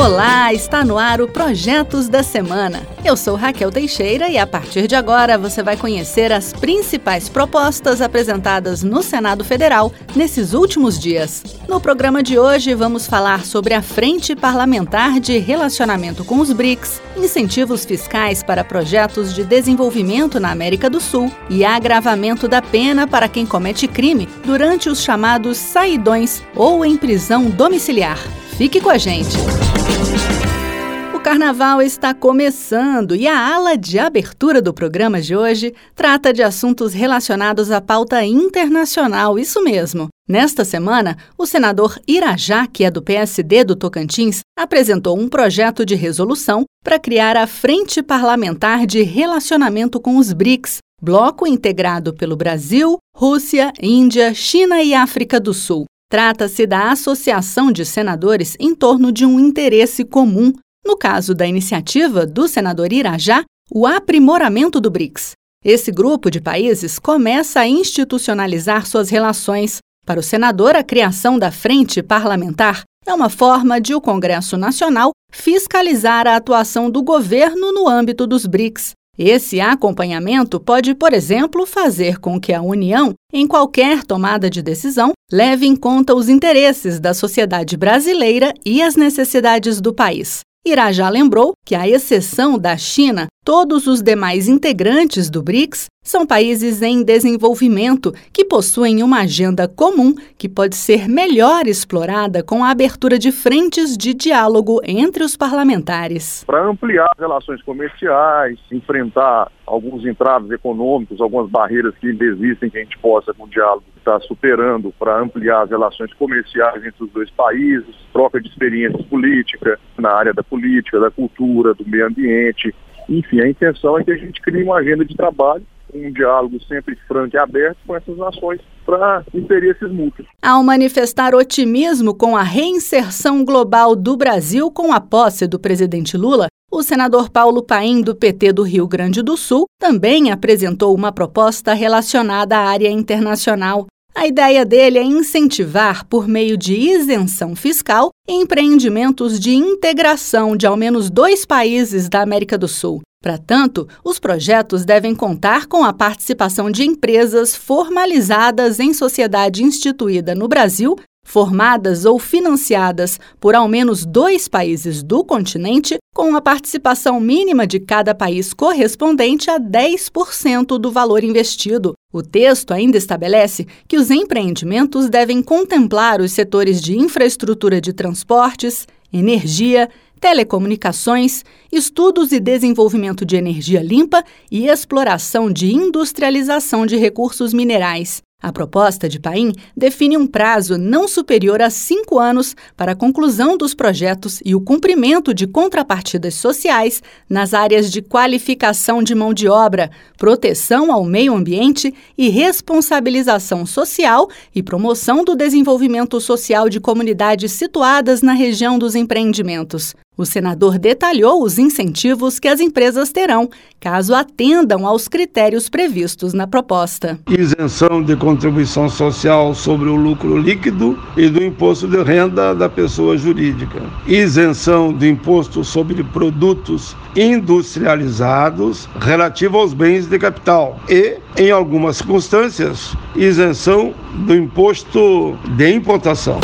Olá, está no ar o Projetos da Semana. Eu sou Raquel Teixeira e a partir de agora você vai conhecer as principais propostas apresentadas no Senado Federal nesses últimos dias. No programa de hoje vamos falar sobre a Frente Parlamentar de Relacionamento com os BRICS, incentivos fiscais para projetos de desenvolvimento na América do Sul e agravamento da pena para quem comete crime durante os chamados saidões ou em prisão domiciliar. Fique com a gente! O carnaval está começando e a ala de abertura do programa de hoje trata de assuntos relacionados à pauta internacional, isso mesmo. Nesta semana, o senador Irajá, que é do PSD do Tocantins, apresentou um projeto de resolução para criar a Frente Parlamentar de Relacionamento com os BRICS, bloco integrado pelo Brasil, Rússia, Índia, China e África do Sul. Trata-se da associação de senadores em torno de um interesse comum, no caso da iniciativa do senador Irajá, o aprimoramento do BRICS. Esse grupo de países começa a institucionalizar suas relações. Para o senador, a criação da frente parlamentar é uma forma de o Congresso Nacional fiscalizar a atuação do governo no âmbito dos BRICS. Esse acompanhamento pode, por exemplo, fazer com que a União, em qualquer tomada de decisão, leve em conta os interesses da sociedade brasileira e as necessidades do país. Irajá lembrou que, à exceção da China, todos os demais integrantes do BRICS são países em desenvolvimento que possuem uma agenda comum que pode ser melhor explorada com a abertura de frentes de diálogo entre os parlamentares. Para ampliar as relações comerciais, enfrentar alguns entraves econômicos, algumas barreiras que ainda existem que a gente possa, com o diálogo, estar superando para ampliar as relações comerciais entre os dois países, troca de experiências políticas na área da política, da cultura, do meio ambiente. Enfim, a intenção é que a gente crie uma agenda de trabalho um diálogo sempre franco e aberto com essas nações para interesses mútuos. Ao manifestar otimismo com a reinserção global do Brasil com a posse do presidente Lula, o senador Paulo Paim, do PT do Rio Grande do Sul, também apresentou uma proposta relacionada à área internacional. A ideia dele é incentivar, por meio de isenção fiscal, empreendimentos de integração de ao menos dois países da América do Sul. Para tanto, os projetos devem contar com a participação de empresas formalizadas em sociedade instituída no Brasil, formadas ou financiadas por ao menos dois países do continente, com a participação mínima de cada país correspondente a 10% do valor investido. O texto ainda estabelece que os empreendimentos devem contemplar os setores de infraestrutura de transportes, energia, telecomunicações, estudos e desenvolvimento de energia limpa e exploração de industrialização de recursos minerais. A proposta de Paim define um prazo não superior a cinco anos para a conclusão dos projetos e o cumprimento de contrapartidas sociais nas áreas de qualificação de mão de obra, proteção ao meio ambiente e responsabilização social e promoção do desenvolvimento social de comunidades situadas na região dos empreendimentos. O senador detalhou os incentivos que as empresas terão caso atendam aos critérios previstos na proposta. Isenção de contribuição social sobre o lucro líquido e do imposto de renda da pessoa jurídica. Isenção do imposto sobre produtos industrializados relativo aos bens de capital e, em algumas circunstâncias, isenção do imposto de importação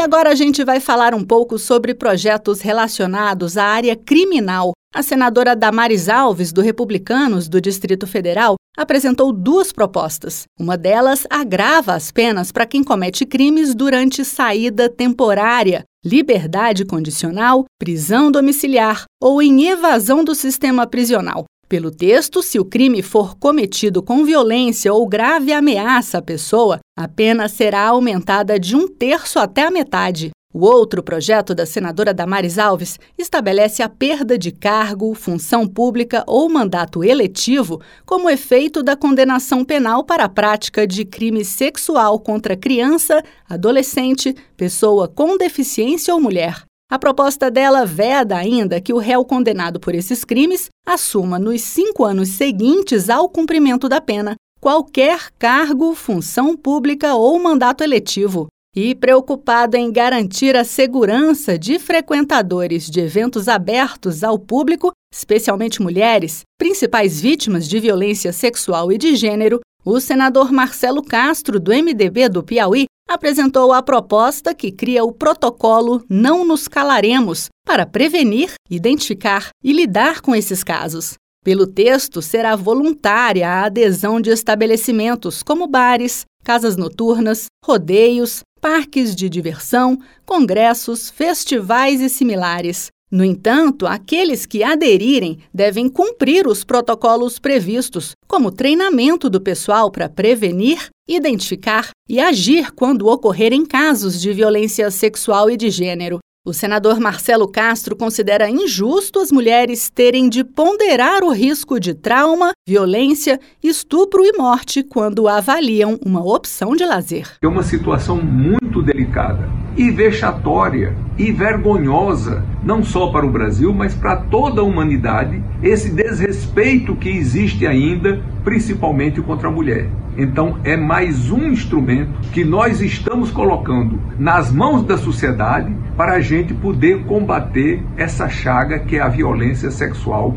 agora a gente vai falar um pouco sobre projetos relacionados à área criminal. A senadora Damares Alves, do Republicanos do Distrito Federal, apresentou duas propostas. Uma delas agrava as penas para quem comete crimes durante saída temporária, liberdade condicional, prisão domiciliar ou em evasão do sistema prisional. Pelo texto, se o crime for cometido com violência ou grave ameaça à pessoa, a pena será aumentada de um terço até a metade. O outro projeto da senadora Damares Alves estabelece a perda de cargo, função pública ou mandato eletivo como efeito da condenação penal para a prática de crime sexual contra criança, adolescente, pessoa com deficiência ou mulher. A proposta dela veda ainda que o réu condenado por esses crimes assuma nos cinco anos seguintes ao cumprimento da pena qualquer cargo, função pública ou mandato eletivo. E preocupado em garantir a segurança de frequentadores de eventos abertos ao público, especialmente mulheres, principais vítimas de violência sexual e de gênero, o senador Marcelo Castro, do MDB do Piauí, apresentou a proposta que cria o protocolo Não Nos Calaremos para prevenir, identificar e lidar com esses casos. Pelo texto, será voluntária a adesão de estabelecimentos como bares, casas noturnas, rodeios, parques de diversão, congressos, festivais e similares. No entanto, aqueles que aderirem devem cumprir os protocolos previstos, como treinamento do pessoal para prevenir, identificar e agir quando ocorrerem casos de violência sexual e de gênero. O senador Marcelo Castro considera injusto as mulheres terem de ponderar o risco de trauma, violência, estupro e morte quando avaliam uma opção de lazer. É uma situação muito delicada e vexatória e vergonhosa, não só para o Brasil, mas para toda a humanidade, esse desrespeito que existe ainda, principalmente contra a mulher. Então, é mais um instrumento que nós estamos colocando nas mãos da sociedade para a gente poder combater essa chaga que é a violência sexual.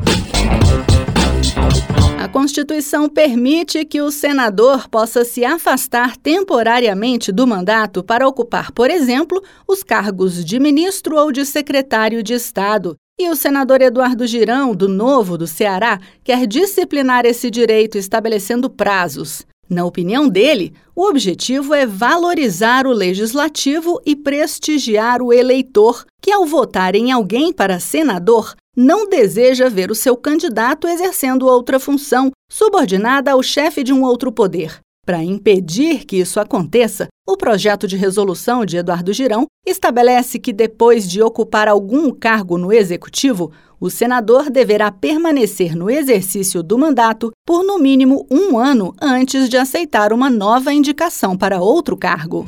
Constituição permite que o senador possa se afastar temporariamente do mandato para ocupar, por exemplo, os cargos de ministro ou de secretário de Estado. E o senador Eduardo Girão, do Novo do Ceará, quer disciplinar esse direito estabelecendo prazos. Na opinião dele, o objetivo é valorizar o legislativo e prestigiar o eleitor, que, ao votar em alguém para senador, não deseja ver o seu candidato exercendo outra função, subordinada ao chefe de um outro poder. Para impedir que isso aconteça, o projeto de resolução de Eduardo Girão estabelece que, depois de ocupar algum cargo no executivo, o senador deverá permanecer no exercício do mandato por no mínimo um ano antes de aceitar uma nova indicação para outro cargo.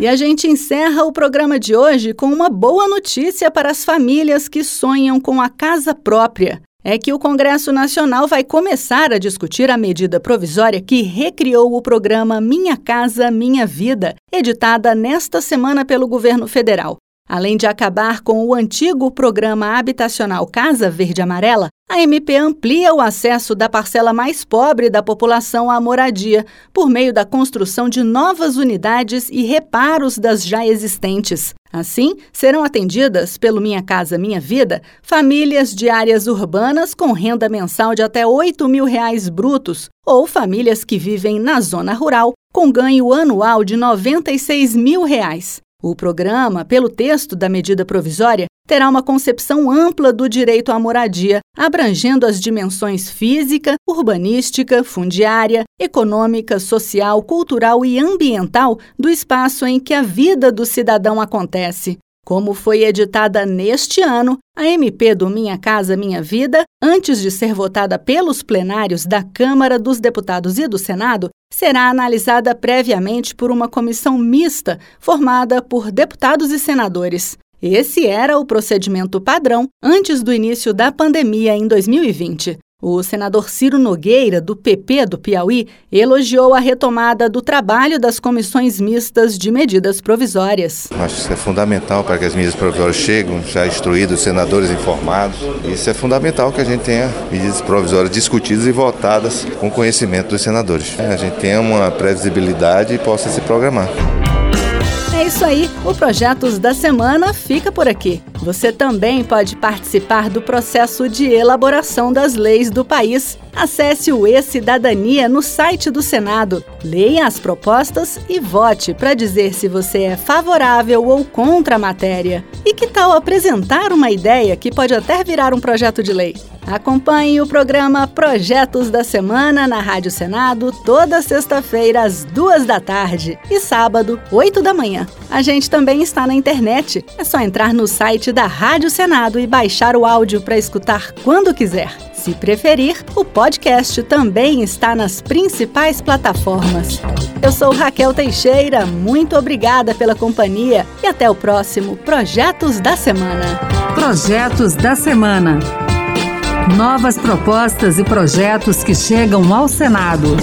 E a gente encerra o programa de hoje com uma boa notícia para as famílias que sonham com a casa própria. É que o Congresso Nacional vai começar a discutir a medida provisória que recriou o programa Minha Casa Minha Vida, editada nesta semana pelo governo federal. Além de acabar com o antigo programa habitacional Casa Verde Amarela, a MP amplia o acesso da parcela mais pobre da população à moradia, por meio da construção de novas unidades e reparos das já existentes. Assim, serão atendidas pelo Minha Casa Minha Vida famílias de áreas urbanas com renda mensal de até 8 mil reais brutos ou famílias que vivem na zona rural com ganho anual de 96 mil reais. O programa, pelo texto da medida provisória, terá uma concepção ampla do direito à moradia, abrangendo as dimensões física, urbanística, fundiária, econômica, social, cultural e ambiental do espaço em que a vida do cidadão acontece. Como foi editada neste ano, a MP do Minha Casa Minha Vida, antes de ser votada pelos plenários da Câmara dos Deputados e do Senado, será analisada previamente por uma comissão mista formada por deputados e senadores. Esse era o procedimento padrão antes do início da pandemia em 2020. O senador Ciro Nogueira, do PP do Piauí, elogiou a retomada do trabalho das comissões mistas de medidas provisórias. Acho que é fundamental para que as medidas provisórias cheguem já instruídos, senadores informados. Isso é fundamental que a gente tenha medidas provisórias discutidas e votadas com conhecimento dos senadores. A gente tenha uma previsibilidade e possa se programar. É isso aí, o Projetos da Semana fica por aqui. Você também pode participar do processo de elaboração das leis do país. Acesse o E-Cidadania no site do Senado, leia as propostas e vote para dizer se você é favorável ou contra a matéria. E que tal apresentar uma ideia que pode até virar um projeto de lei? Acompanhe o programa Projetos da Semana na Rádio Senado toda sexta-feira às duas da tarde e sábado, oito da manhã. A gente também está na internet. É só entrar no site site da Rádio Senado e baixar o áudio para escutar quando quiser. Se preferir, o podcast também está nas principais plataformas. Eu sou Raquel Teixeira, muito obrigada pela companhia e até o próximo Projetos da Semana. Projetos da Semana. Novas propostas e projetos que chegam ao Senado.